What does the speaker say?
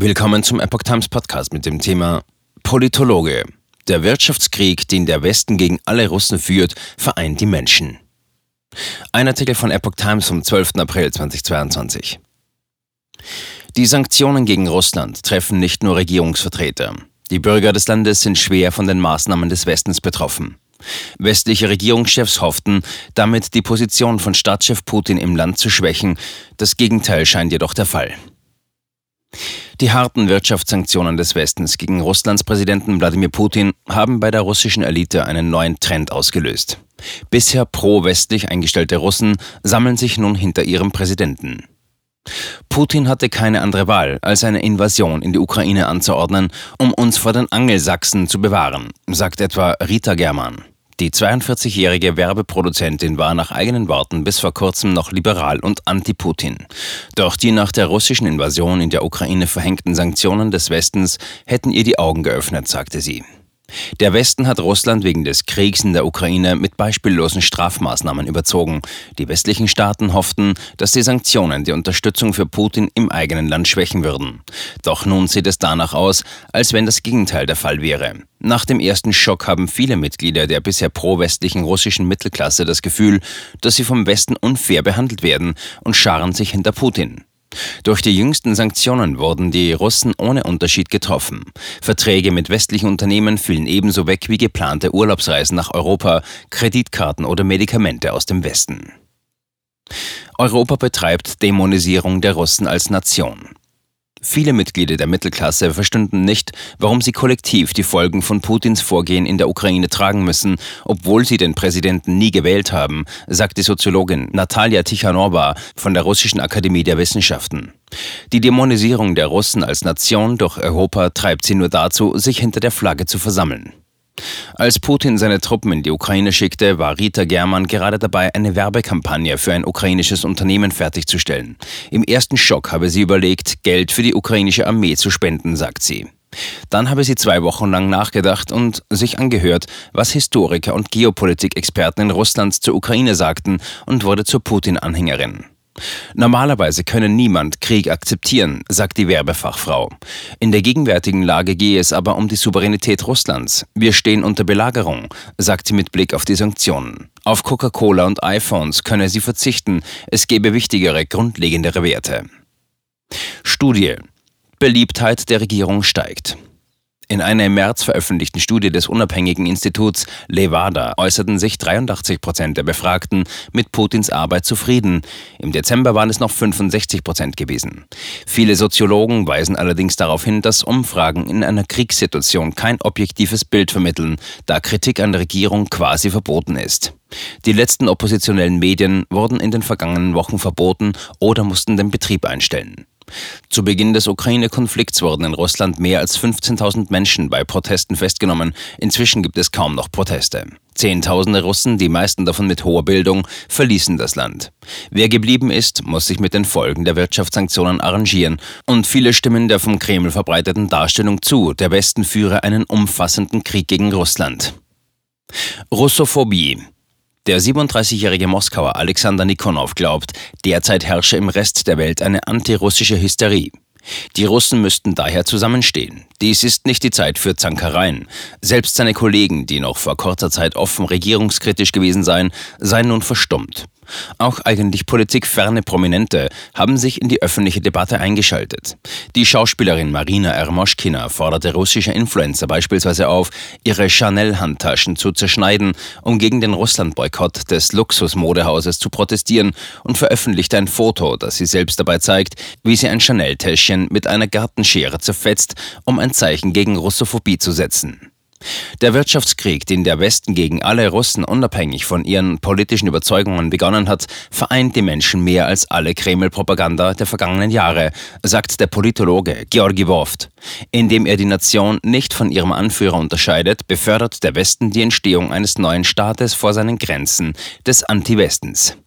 Willkommen zum Epoch Times Podcast mit dem Thema Politologe. Der Wirtschaftskrieg, den der Westen gegen alle Russen führt, vereint die Menschen. Ein Artikel von Epoch Times vom 12. April 2022. Die Sanktionen gegen Russland treffen nicht nur Regierungsvertreter. Die Bürger des Landes sind schwer von den Maßnahmen des Westens betroffen. Westliche Regierungschefs hofften, damit die Position von Staatschef Putin im Land zu schwächen. Das Gegenteil scheint jedoch der Fall. Die harten Wirtschaftssanktionen des Westens gegen Russlands Präsidenten Wladimir Putin haben bei der russischen Elite einen neuen Trend ausgelöst. Bisher pro-westlich eingestellte Russen sammeln sich nun hinter ihrem Präsidenten. Putin hatte keine andere Wahl, als eine Invasion in die Ukraine anzuordnen, um uns vor den Angelsachsen zu bewahren, sagt etwa Rita Germann. Die 42-jährige Werbeproduzentin war nach eigenen Worten bis vor kurzem noch liberal und anti-Putin. Doch die nach der russischen Invasion in der Ukraine verhängten Sanktionen des Westens hätten ihr die Augen geöffnet, sagte sie. Der Westen hat Russland wegen des Kriegs in der Ukraine mit beispiellosen Strafmaßnahmen überzogen. Die westlichen Staaten hofften, dass die Sanktionen die Unterstützung für Putin im eigenen Land schwächen würden. Doch nun sieht es danach aus, als wenn das Gegenteil der Fall wäre. Nach dem ersten Schock haben viele Mitglieder der bisher pro-westlichen russischen Mittelklasse das Gefühl, dass sie vom Westen unfair behandelt werden und scharen sich hinter Putin. Durch die jüngsten Sanktionen wurden die Russen ohne Unterschied getroffen. Verträge mit westlichen Unternehmen fielen ebenso weg wie geplante Urlaubsreisen nach Europa, Kreditkarten oder Medikamente aus dem Westen. Europa betreibt Dämonisierung der Russen als Nation. Viele Mitglieder der Mittelklasse verstünden nicht, warum sie kollektiv die Folgen von Putins Vorgehen in der Ukraine tragen müssen, obwohl sie den Präsidenten nie gewählt haben, sagt die Soziologin Natalia Tichanova von der Russischen Akademie der Wissenschaften. Die Dämonisierung der Russen als Nation durch Europa treibt sie nur dazu, sich hinter der Flagge zu versammeln. Als Putin seine Truppen in die Ukraine schickte, war Rita Germann gerade dabei, eine Werbekampagne für ein ukrainisches Unternehmen fertigzustellen. Im ersten Schock habe sie überlegt, Geld für die ukrainische Armee zu spenden, sagt sie. Dann habe sie zwei Wochen lang nachgedacht und sich angehört, was Historiker und Geopolitikexperten in Russland zur Ukraine sagten und wurde zur Putin-Anhängerin. Normalerweise könne niemand Krieg akzeptieren, sagt die Werbefachfrau. In der gegenwärtigen Lage gehe es aber um die Souveränität Russlands. Wir stehen unter Belagerung, sagt sie mit Blick auf die Sanktionen. Auf Coca-Cola und iPhones könne sie verzichten, es gebe wichtigere, grundlegendere Werte. Studie. Beliebtheit der Regierung steigt. In einer im März veröffentlichten Studie des unabhängigen Instituts Levada äußerten sich 83 Prozent der Befragten mit Putins Arbeit zufrieden. Im Dezember waren es noch 65 Prozent gewesen. Viele Soziologen weisen allerdings darauf hin, dass Umfragen in einer Kriegssituation kein objektives Bild vermitteln, da Kritik an der Regierung quasi verboten ist. Die letzten oppositionellen Medien wurden in den vergangenen Wochen verboten oder mussten den Betrieb einstellen. Zu Beginn des Ukraine-Konflikts wurden in Russland mehr als 15.000 Menschen bei Protesten festgenommen. Inzwischen gibt es kaum noch Proteste. Zehntausende Russen, die meisten davon mit hoher Bildung, verließen das Land. Wer geblieben ist, muss sich mit den Folgen der Wirtschaftssanktionen arrangieren. Und viele stimmen der vom Kreml verbreiteten Darstellung zu, der Westen führe einen umfassenden Krieg gegen Russland. Russophobie. Der 37-jährige Moskauer Alexander Nikonov glaubt, derzeit herrsche im Rest der Welt eine antirussische Hysterie. Die Russen müssten daher zusammenstehen. Dies ist nicht die Zeit für Zankereien. Selbst seine Kollegen, die noch vor kurzer Zeit offen regierungskritisch gewesen seien, seien nun verstummt. Auch eigentlich politikferne Prominente haben sich in die öffentliche Debatte eingeschaltet. Die Schauspielerin Marina Ermoschkina forderte russische Influencer beispielsweise auf, ihre Chanel-Handtaschen zu zerschneiden, um gegen den Russland-Boykott des Luxusmodehauses zu protestieren und veröffentlichte ein Foto, das sie selbst dabei zeigt, wie sie ein Chanel-Täschchen mit einer Gartenschere zerfetzt, um ein Zeichen gegen Russophobie zu setzen. Der Wirtschaftskrieg, den der Westen gegen alle Russen unabhängig von ihren politischen Überzeugungen begonnen hat, vereint die Menschen mehr als alle Kreml-Propaganda der vergangenen Jahre, sagt der Politologe Georgi Woft. Indem er die Nation nicht von ihrem Anführer unterscheidet, befördert der Westen die Entstehung eines neuen Staates vor seinen Grenzen des Anti-Westens.